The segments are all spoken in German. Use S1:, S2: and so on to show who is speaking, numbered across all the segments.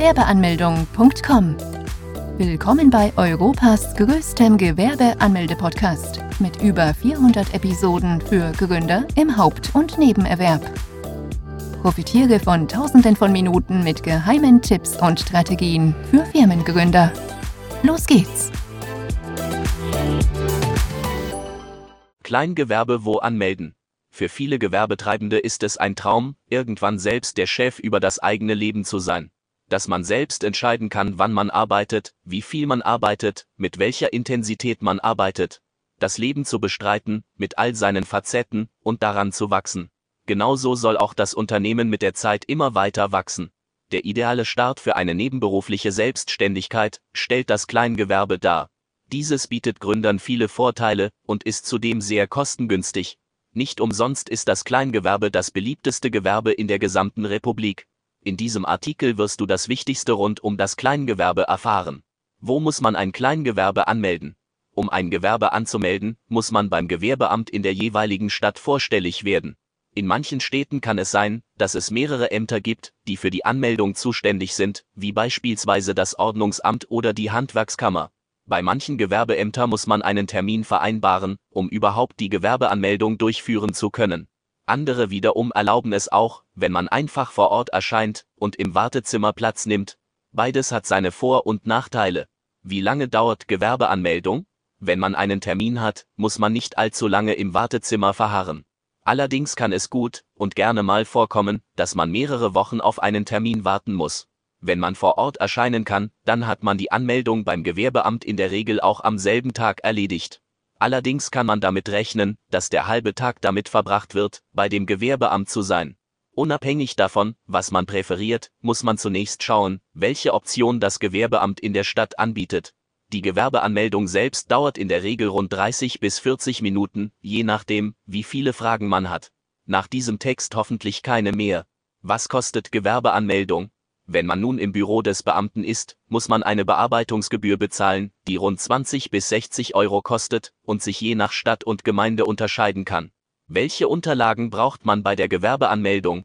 S1: Gewerbeanmeldung.com. Willkommen bei Europas größtem Gewerbeanmelde-Podcast mit über 400 Episoden für Gründer im Haupt- und Nebenerwerb. Profitiere von Tausenden von Minuten mit geheimen Tipps und Strategien für Firmengründer. Los geht's!
S2: Kleingewerbe wo anmelden? Für viele Gewerbetreibende ist es ein Traum, irgendwann selbst der Chef über das eigene Leben zu sein. Dass man selbst entscheiden kann, wann man arbeitet, wie viel man arbeitet, mit welcher Intensität man arbeitet. Das Leben zu bestreiten, mit all seinen Facetten, und daran zu wachsen. Genauso soll auch das Unternehmen mit der Zeit immer weiter wachsen. Der ideale Start für eine nebenberufliche Selbstständigkeit stellt das Kleingewerbe dar. Dieses bietet Gründern viele Vorteile und ist zudem sehr kostengünstig, nicht umsonst ist das Kleingewerbe das beliebteste Gewerbe in der gesamten Republik. In diesem Artikel wirst du das Wichtigste rund um das Kleingewerbe erfahren. Wo muss man ein Kleingewerbe anmelden? Um ein Gewerbe anzumelden, muss man beim Gewerbeamt in der jeweiligen Stadt vorstellig werden. In manchen Städten kann es sein, dass es mehrere Ämter gibt, die für die Anmeldung zuständig sind, wie beispielsweise das Ordnungsamt oder die Handwerkskammer. Bei manchen Gewerbeämtern muss man einen Termin vereinbaren, um überhaupt die Gewerbeanmeldung durchführen zu können. Andere wiederum erlauben es auch, wenn man einfach vor Ort erscheint und im Wartezimmer Platz nimmt. Beides hat seine Vor- und Nachteile. Wie lange dauert Gewerbeanmeldung? Wenn man einen Termin hat, muss man nicht allzu lange im Wartezimmer verharren. Allerdings kann es gut und gerne mal vorkommen, dass man mehrere Wochen auf einen Termin warten muss. Wenn man vor Ort erscheinen kann, dann hat man die Anmeldung beim Gewerbeamt in der Regel auch am selben Tag erledigt. Allerdings kann man damit rechnen, dass der halbe Tag damit verbracht wird, bei dem Gewerbeamt zu sein. Unabhängig davon, was man präferiert, muss man zunächst schauen, welche Option das Gewerbeamt in der Stadt anbietet. Die Gewerbeanmeldung selbst dauert in der Regel rund 30 bis 40 Minuten, je nachdem, wie viele Fragen man hat. Nach diesem Text hoffentlich keine mehr. Was kostet Gewerbeanmeldung? Wenn man nun im Büro des Beamten ist, muss man eine Bearbeitungsgebühr bezahlen, die rund 20 bis 60 Euro kostet und sich je nach Stadt und Gemeinde unterscheiden kann. Welche Unterlagen braucht man bei der Gewerbeanmeldung?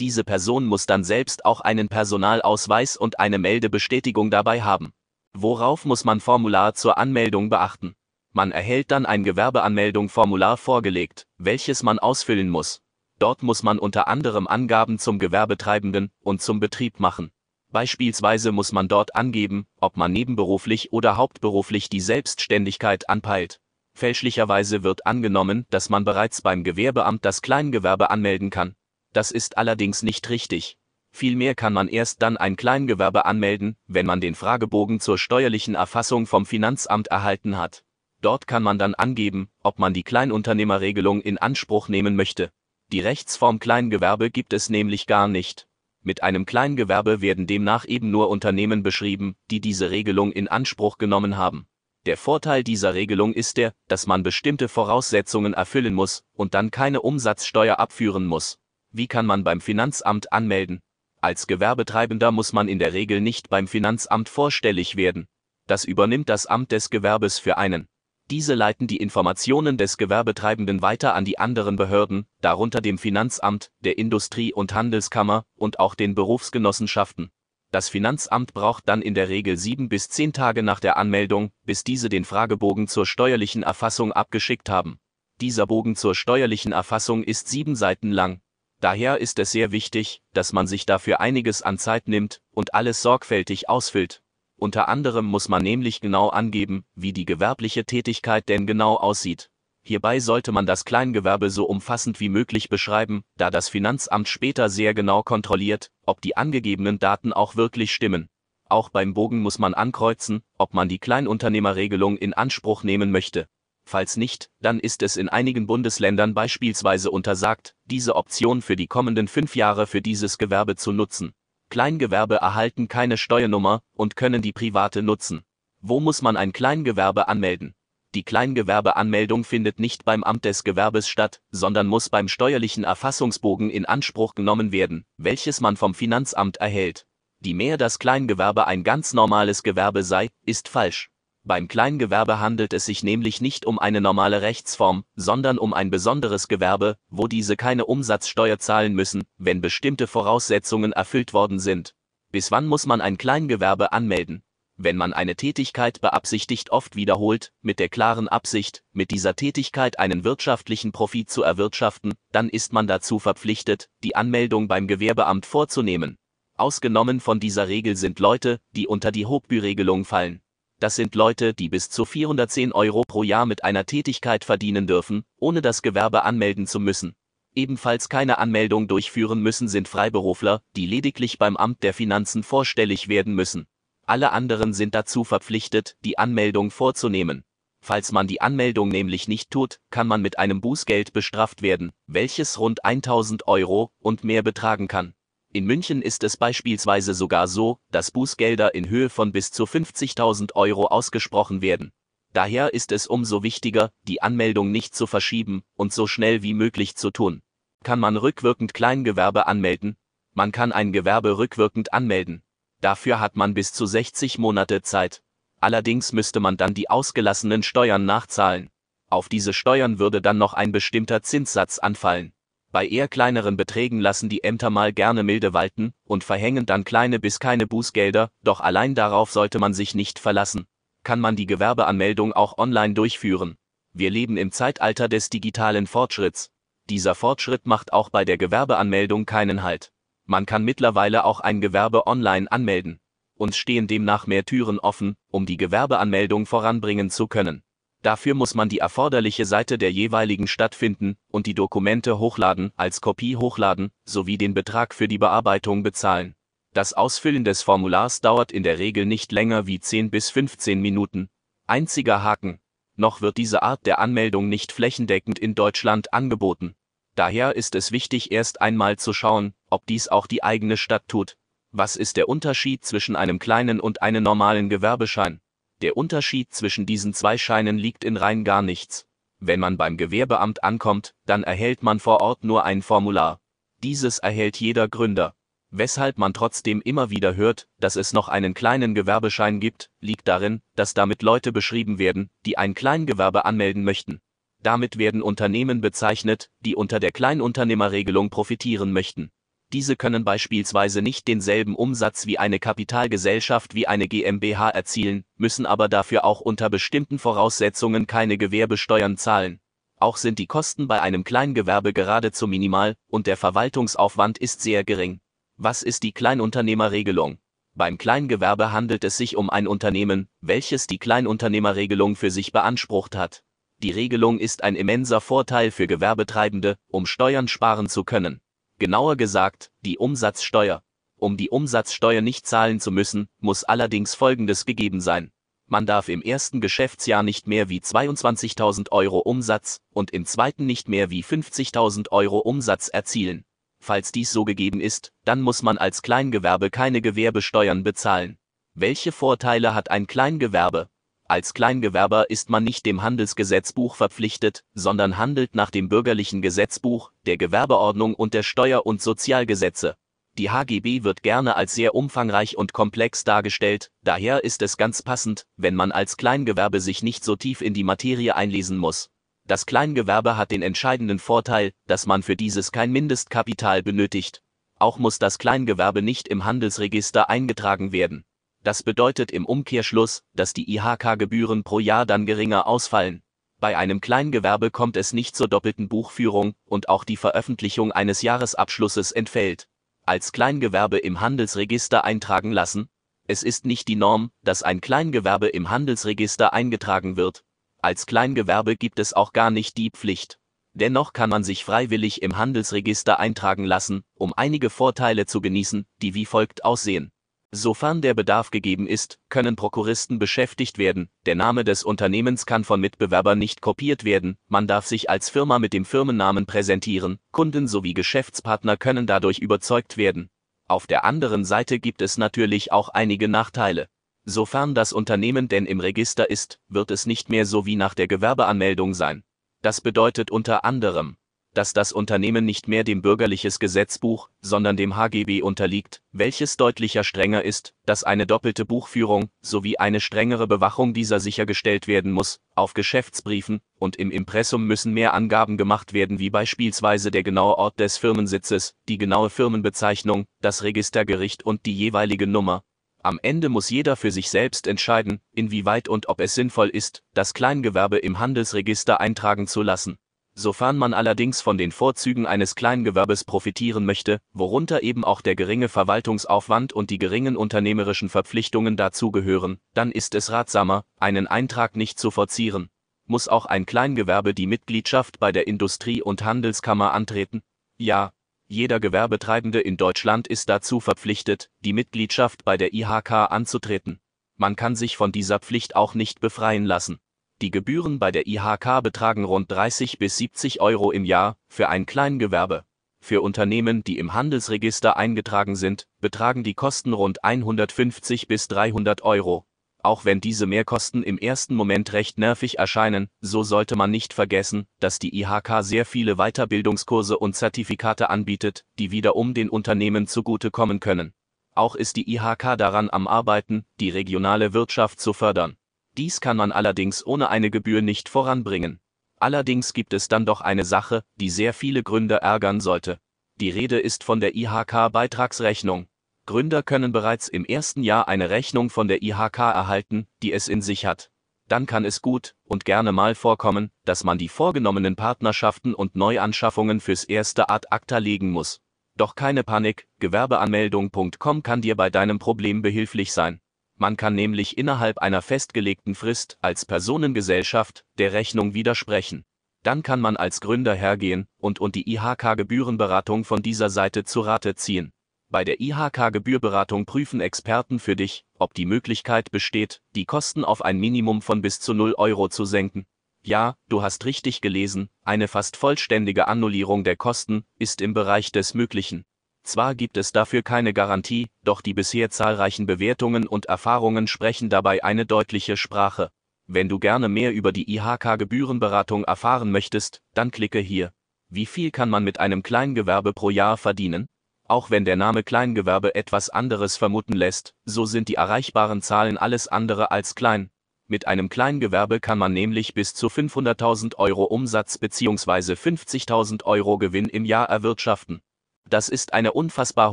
S2: Diese Person muss dann selbst auch einen Personalausweis und eine Meldebestätigung dabei haben. Worauf muss man Formular zur Anmeldung beachten? Man erhält dann ein Gewerbeanmeldung-Formular vorgelegt, welches man ausfüllen muss. Dort muss man unter anderem Angaben zum Gewerbetreibenden und zum Betrieb machen. Beispielsweise muss man dort angeben, ob man nebenberuflich oder hauptberuflich die Selbstständigkeit anpeilt. Fälschlicherweise wird angenommen, dass man bereits beim Gewerbeamt das Kleingewerbe anmelden kann. Das ist allerdings nicht richtig. Vielmehr kann man erst dann ein Kleingewerbe anmelden, wenn man den Fragebogen zur steuerlichen Erfassung vom Finanzamt erhalten hat. Dort kann man dann angeben, ob man die Kleinunternehmerregelung in Anspruch nehmen möchte. Die Rechtsform Kleingewerbe gibt es nämlich gar nicht. Mit einem Kleingewerbe werden demnach eben nur Unternehmen beschrieben, die diese Regelung in Anspruch genommen haben. Der Vorteil dieser Regelung ist der, dass man bestimmte Voraussetzungen erfüllen muss und dann keine Umsatzsteuer abführen muss. Wie kann man beim Finanzamt anmelden? Als Gewerbetreibender muss man in der Regel nicht beim Finanzamt vorstellig werden. Das übernimmt das Amt des Gewerbes für einen. Diese leiten die Informationen des Gewerbetreibenden weiter an die anderen Behörden, darunter dem Finanzamt, der Industrie- und Handelskammer und auch den Berufsgenossenschaften. Das Finanzamt braucht dann in der Regel sieben bis zehn Tage nach der Anmeldung, bis diese den Fragebogen zur steuerlichen Erfassung abgeschickt haben. Dieser Bogen zur steuerlichen Erfassung ist sieben Seiten lang. Daher ist es sehr wichtig, dass man sich dafür einiges an Zeit nimmt und alles sorgfältig ausfüllt. Unter anderem muss man nämlich genau angeben, wie die gewerbliche Tätigkeit denn genau aussieht. Hierbei sollte man das Kleingewerbe so umfassend wie möglich beschreiben, da das Finanzamt später sehr genau kontrolliert, ob die angegebenen Daten auch wirklich stimmen. Auch beim Bogen muss man ankreuzen, ob man die Kleinunternehmerregelung in Anspruch nehmen möchte. Falls nicht, dann ist es in einigen Bundesländern beispielsweise untersagt, diese Option für die kommenden fünf Jahre für dieses Gewerbe zu nutzen. Kleingewerbe erhalten keine Steuernummer und können die private nutzen. Wo muss man ein Kleingewerbe anmelden? Die Kleingewerbeanmeldung findet nicht beim Amt des Gewerbes statt, sondern muss beim steuerlichen Erfassungsbogen in Anspruch genommen werden, welches man vom Finanzamt erhält. Die mehr das Kleingewerbe ein ganz normales Gewerbe sei, ist falsch. Beim Kleingewerbe handelt es sich nämlich nicht um eine normale Rechtsform, sondern um ein besonderes Gewerbe, wo diese keine Umsatzsteuer zahlen müssen, wenn bestimmte Voraussetzungen erfüllt worden sind. Bis wann muss man ein Kleingewerbe anmelden? wenn man eine Tätigkeit beabsichtigt oft wiederholt, mit der klaren Absicht, mit dieser Tätigkeit einen wirtschaftlichen Profit zu erwirtschaften, dann ist man dazu verpflichtet, die Anmeldung beim Gewerbeamt vorzunehmen. Ausgenommen von dieser Regel sind Leute, die unter die Hochbü-Regelung fallen. Das sind Leute, die bis zu 410 Euro pro Jahr mit einer Tätigkeit verdienen dürfen, ohne das Gewerbe anmelden zu müssen. Ebenfalls keine Anmeldung durchführen müssen sind Freiberufler, die lediglich beim Amt der Finanzen vorstellig werden müssen. Alle anderen sind dazu verpflichtet, die Anmeldung vorzunehmen. Falls man die Anmeldung nämlich nicht tut, kann man mit einem Bußgeld bestraft werden, welches rund 1000 Euro und mehr betragen kann. In München ist es beispielsweise sogar so, dass Bußgelder in Höhe von bis zu 50.000 Euro ausgesprochen werden. Daher ist es umso wichtiger, die Anmeldung nicht zu verschieben und so schnell wie möglich zu tun. Kann man rückwirkend Kleingewerbe anmelden? Man kann ein Gewerbe rückwirkend anmelden. Dafür hat man bis zu 60 Monate Zeit. Allerdings müsste man dann die ausgelassenen Steuern nachzahlen. Auf diese Steuern würde dann noch ein bestimmter Zinssatz anfallen. Bei eher kleineren Beträgen lassen die Ämter mal gerne milde walten und verhängen dann kleine bis keine Bußgelder, doch allein darauf sollte man sich nicht verlassen. Kann man die Gewerbeanmeldung auch online durchführen? Wir leben im Zeitalter des digitalen Fortschritts. Dieser Fortschritt macht auch bei der Gewerbeanmeldung keinen Halt. Man kann mittlerweile auch ein Gewerbe online anmelden. Uns stehen demnach mehr Türen offen, um die Gewerbeanmeldung voranbringen zu können. Dafür muss man die erforderliche Seite der jeweiligen Stadt finden und die Dokumente hochladen, als Kopie hochladen, sowie den Betrag für die Bearbeitung bezahlen. Das Ausfüllen des Formulars dauert in der Regel nicht länger wie 10 bis 15 Minuten. Einziger Haken. Noch wird diese Art der Anmeldung nicht flächendeckend in Deutschland angeboten. Daher ist es wichtig, erst einmal zu schauen, ob dies auch die eigene Stadt tut. Was ist der Unterschied zwischen einem kleinen und einem normalen Gewerbeschein? Der Unterschied zwischen diesen zwei Scheinen liegt in rein gar nichts. Wenn man beim Gewerbeamt ankommt, dann erhält man vor Ort nur ein Formular. Dieses erhält jeder Gründer. Weshalb man trotzdem immer wieder hört, dass es noch einen kleinen Gewerbeschein gibt, liegt darin, dass damit Leute beschrieben werden, die ein Kleingewerbe anmelden möchten. Damit werden Unternehmen bezeichnet, die unter der Kleinunternehmerregelung profitieren möchten. Diese können beispielsweise nicht denselben Umsatz wie eine Kapitalgesellschaft wie eine GmbH erzielen, müssen aber dafür auch unter bestimmten Voraussetzungen keine Gewerbesteuern zahlen. Auch sind die Kosten bei einem Kleingewerbe geradezu minimal und der Verwaltungsaufwand ist sehr gering. Was ist die Kleinunternehmerregelung? Beim Kleingewerbe handelt es sich um ein Unternehmen, welches die Kleinunternehmerregelung für sich beansprucht hat. Die Regelung ist ein immenser Vorteil für Gewerbetreibende, um Steuern sparen zu können. Genauer gesagt, die Umsatzsteuer. Um die Umsatzsteuer nicht zahlen zu müssen, muss allerdings Folgendes gegeben sein. Man darf im ersten Geschäftsjahr nicht mehr wie 22.000 Euro Umsatz und im zweiten nicht mehr wie 50.000 Euro Umsatz erzielen. Falls dies so gegeben ist, dann muss man als Kleingewerbe keine Gewerbesteuern bezahlen. Welche Vorteile hat ein Kleingewerbe? Als Kleingewerber ist man nicht dem Handelsgesetzbuch verpflichtet, sondern handelt nach dem bürgerlichen Gesetzbuch, der Gewerbeordnung und der Steuer- und Sozialgesetze. Die HGB wird gerne als sehr umfangreich und komplex dargestellt, daher ist es ganz passend, wenn man als Kleingewerbe sich nicht so tief in die Materie einlesen muss. Das Kleingewerbe hat den entscheidenden Vorteil, dass man für dieses kein Mindestkapital benötigt. Auch muss das Kleingewerbe nicht im Handelsregister eingetragen werden. Das bedeutet im Umkehrschluss, dass die IHK-Gebühren pro Jahr dann geringer ausfallen. Bei einem Kleingewerbe kommt es nicht zur doppelten Buchführung und auch die Veröffentlichung eines Jahresabschlusses entfällt. Als Kleingewerbe im Handelsregister eintragen lassen? Es ist nicht die Norm, dass ein Kleingewerbe im Handelsregister eingetragen wird. Als Kleingewerbe gibt es auch gar nicht die Pflicht. Dennoch kann man sich freiwillig im Handelsregister eintragen lassen, um einige Vorteile zu genießen, die wie folgt aussehen. Sofern der Bedarf gegeben ist, können Prokuristen beschäftigt werden, der Name des Unternehmens kann von Mitbewerbern nicht kopiert werden, man darf sich als Firma mit dem Firmennamen präsentieren, Kunden sowie Geschäftspartner können dadurch überzeugt werden. Auf der anderen Seite gibt es natürlich auch einige Nachteile. Sofern das Unternehmen denn im Register ist, wird es nicht mehr so wie nach der Gewerbeanmeldung sein. Das bedeutet unter anderem, dass das Unternehmen nicht mehr dem bürgerliches Gesetzbuch, sondern dem HGB unterliegt, welches deutlicher strenger ist, dass eine doppelte Buchführung sowie eine strengere Bewachung dieser sichergestellt werden muss. Auf Geschäftsbriefen und im Impressum müssen mehr Angaben gemacht werden, wie beispielsweise der genaue Ort des Firmensitzes, die genaue Firmenbezeichnung, das Registergericht und die jeweilige Nummer. Am Ende muss jeder für sich selbst entscheiden, inwieweit und ob es sinnvoll ist, das Kleingewerbe im Handelsregister eintragen zu lassen sofern man allerdings von den Vorzügen eines Kleingewerbes profitieren möchte, worunter eben auch der geringe Verwaltungsaufwand und die geringen unternehmerischen Verpflichtungen dazugehören, dann ist es ratsamer, einen Eintrag nicht zu forcieren. Muss auch ein Kleingewerbe die Mitgliedschaft bei der Industrie- und Handelskammer antreten? Ja, jeder Gewerbetreibende in Deutschland ist dazu verpflichtet, die Mitgliedschaft bei der IHK anzutreten. Man kann sich von dieser Pflicht auch nicht befreien lassen. Die Gebühren bei der IHK betragen rund 30 bis 70 Euro im Jahr für ein Kleingewerbe. Für Unternehmen, die im Handelsregister eingetragen sind, betragen die Kosten rund 150 bis 300 Euro. Auch wenn diese Mehrkosten im ersten Moment recht nervig erscheinen, so sollte man nicht vergessen, dass die IHK sehr viele Weiterbildungskurse und Zertifikate anbietet, die wiederum den Unternehmen zugutekommen können. Auch ist die IHK daran am Arbeiten, die regionale Wirtschaft zu fördern. Dies kann man allerdings ohne eine Gebühr nicht voranbringen. Allerdings gibt es dann doch eine Sache, die sehr viele Gründer ärgern sollte. Die Rede ist von der IHK-Beitragsrechnung. Gründer können bereits im ersten Jahr eine Rechnung von der IHK erhalten, die es in sich hat. Dann kann es gut und gerne mal vorkommen, dass man die vorgenommenen Partnerschaften und Neuanschaffungen fürs erste Ad acta legen muss. Doch keine Panik, Gewerbeanmeldung.com kann dir bei deinem Problem behilflich sein. Man kann nämlich innerhalb einer festgelegten Frist als Personengesellschaft der Rechnung widersprechen. Dann kann man als Gründer hergehen und und die IHK-Gebührenberatung von dieser Seite zu Rate ziehen. Bei der IHK-Gebührberatung prüfen Experten für dich, ob die Möglichkeit besteht, die Kosten auf ein Minimum von bis zu 0 Euro zu senken. Ja, du hast richtig gelesen, eine fast vollständige Annullierung der Kosten ist im Bereich des Möglichen. Zwar gibt es dafür keine Garantie, doch die bisher zahlreichen Bewertungen und Erfahrungen sprechen dabei eine deutliche Sprache. Wenn du gerne mehr über die IHK-Gebührenberatung erfahren möchtest, dann klicke hier. Wie viel kann man mit einem Kleingewerbe pro Jahr verdienen? Auch wenn der Name Kleingewerbe etwas anderes vermuten lässt, so sind die erreichbaren Zahlen alles andere als klein. Mit einem Kleingewerbe kann man nämlich bis zu 500.000 Euro Umsatz bzw. 50.000 Euro Gewinn im Jahr erwirtschaften. Das ist eine unfassbar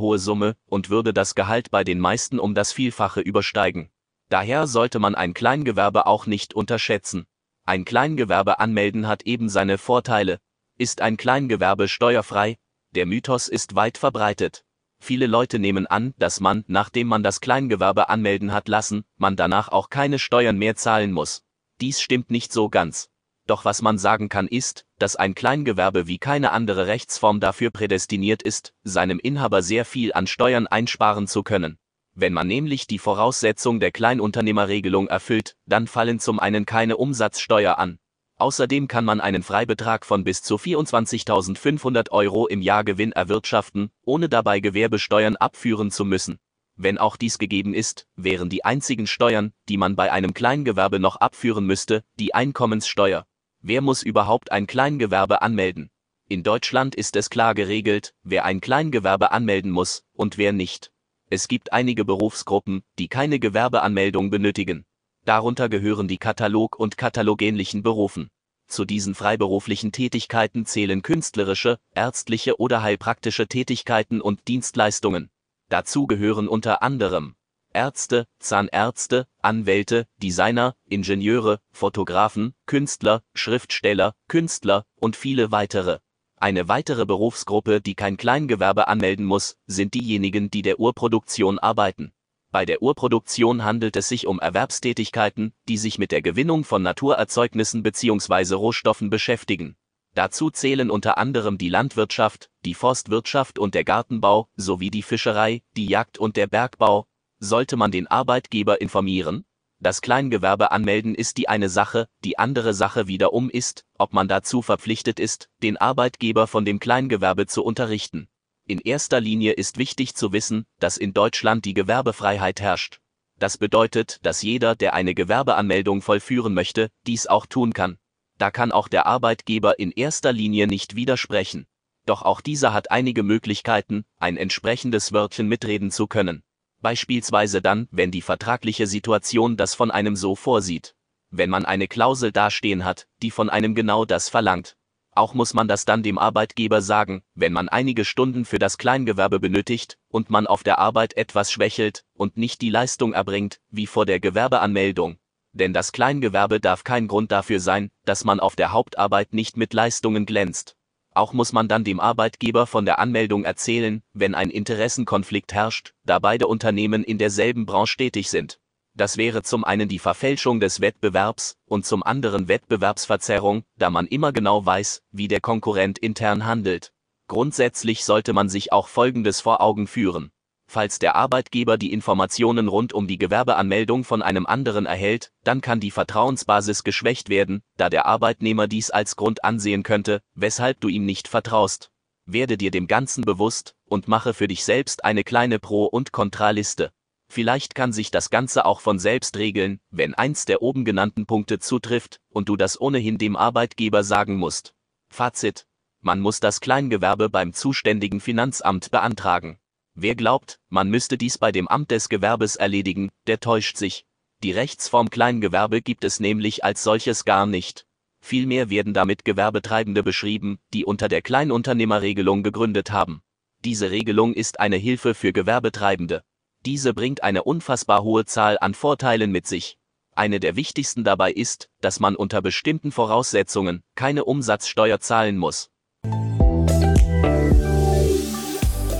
S2: hohe Summe und würde das Gehalt bei den meisten um das Vielfache übersteigen. Daher sollte man ein Kleingewerbe auch nicht unterschätzen. Ein Kleingewerbe anmelden hat eben seine Vorteile. Ist ein Kleingewerbe steuerfrei? Der Mythos ist weit verbreitet. Viele Leute nehmen an, dass man, nachdem man das Kleingewerbe anmelden hat lassen, man danach auch keine Steuern mehr zahlen muss. Dies stimmt nicht so ganz. Doch was man sagen kann ist, dass ein Kleingewerbe wie keine andere Rechtsform dafür prädestiniert ist, seinem Inhaber sehr viel an Steuern einsparen zu können. Wenn man nämlich die Voraussetzung der Kleinunternehmerregelung erfüllt, dann fallen zum einen keine Umsatzsteuer an. Außerdem kann man einen Freibetrag von bis zu 24.500 Euro im Jahr Gewinn erwirtschaften, ohne dabei Gewerbesteuern abführen zu müssen. Wenn auch dies gegeben ist, wären die einzigen Steuern, die man bei einem Kleingewerbe noch abführen müsste, die Einkommenssteuer. Wer muss überhaupt ein Kleingewerbe anmelden? In Deutschland ist es klar geregelt, wer ein Kleingewerbe anmelden muss und wer nicht. Es gibt einige Berufsgruppen, die keine Gewerbeanmeldung benötigen. Darunter gehören die Katalog- und katalogähnlichen Berufen. Zu diesen freiberuflichen Tätigkeiten zählen künstlerische, ärztliche oder heilpraktische Tätigkeiten und Dienstleistungen. Dazu gehören unter anderem Ärzte, Zahnärzte, Anwälte, Designer, Ingenieure, Fotografen, Künstler, Schriftsteller, Künstler und viele weitere. Eine weitere Berufsgruppe, die kein Kleingewerbe anmelden muss, sind diejenigen, die der Urproduktion arbeiten. Bei der Urproduktion handelt es sich um Erwerbstätigkeiten, die sich mit der Gewinnung von Naturerzeugnissen bzw. Rohstoffen beschäftigen. Dazu zählen unter anderem die Landwirtschaft, die Forstwirtschaft und der Gartenbau, sowie die Fischerei, die Jagd und der Bergbau, sollte man den Arbeitgeber informieren? Das Kleingewerbe anmelden ist die eine Sache, die andere Sache wiederum ist, ob man dazu verpflichtet ist, den Arbeitgeber von dem Kleingewerbe zu unterrichten. In erster Linie ist wichtig zu wissen, dass in Deutschland die Gewerbefreiheit herrscht. Das bedeutet, dass jeder, der eine Gewerbeanmeldung vollführen möchte, dies auch tun kann. Da kann auch der Arbeitgeber in erster Linie nicht widersprechen. Doch auch dieser hat einige Möglichkeiten, ein entsprechendes Wörtchen mitreden zu können. Beispielsweise dann, wenn die vertragliche Situation das von einem so vorsieht. Wenn man eine Klausel dastehen hat, die von einem genau das verlangt. Auch muss man das dann dem Arbeitgeber sagen, wenn man einige Stunden für das Kleingewerbe benötigt und man auf der Arbeit etwas schwächelt und nicht die Leistung erbringt, wie vor der Gewerbeanmeldung. Denn das Kleingewerbe darf kein Grund dafür sein, dass man auf der Hauptarbeit nicht mit Leistungen glänzt. Auch muss man dann dem Arbeitgeber von der Anmeldung erzählen, wenn ein Interessenkonflikt herrscht, da beide Unternehmen in derselben Branche tätig sind. Das wäre zum einen die Verfälschung des Wettbewerbs und zum anderen Wettbewerbsverzerrung, da man immer genau weiß, wie der Konkurrent intern handelt. Grundsätzlich sollte man sich auch Folgendes vor Augen führen. Falls der Arbeitgeber die Informationen rund um die Gewerbeanmeldung von einem anderen erhält, dann kann die Vertrauensbasis geschwächt werden, da der Arbeitnehmer dies als Grund ansehen könnte, weshalb du ihm nicht vertraust. Werde dir dem Ganzen bewusst und mache für dich selbst eine kleine Pro- und Kontraliste. Vielleicht kann sich das Ganze auch von selbst regeln, wenn eins der oben genannten Punkte zutrifft und du das ohnehin dem Arbeitgeber sagen musst. Fazit. Man muss das Kleingewerbe beim zuständigen Finanzamt beantragen. Wer glaubt, man müsste dies bei dem Amt des Gewerbes erledigen, der täuscht sich. Die Rechtsform Kleingewerbe gibt es nämlich als solches gar nicht. Vielmehr werden damit Gewerbetreibende beschrieben, die unter der Kleinunternehmerregelung gegründet haben. Diese Regelung ist eine Hilfe für Gewerbetreibende. Diese bringt eine unfassbar hohe Zahl an Vorteilen mit sich. Eine der wichtigsten dabei ist, dass man unter bestimmten Voraussetzungen keine Umsatzsteuer zahlen muss.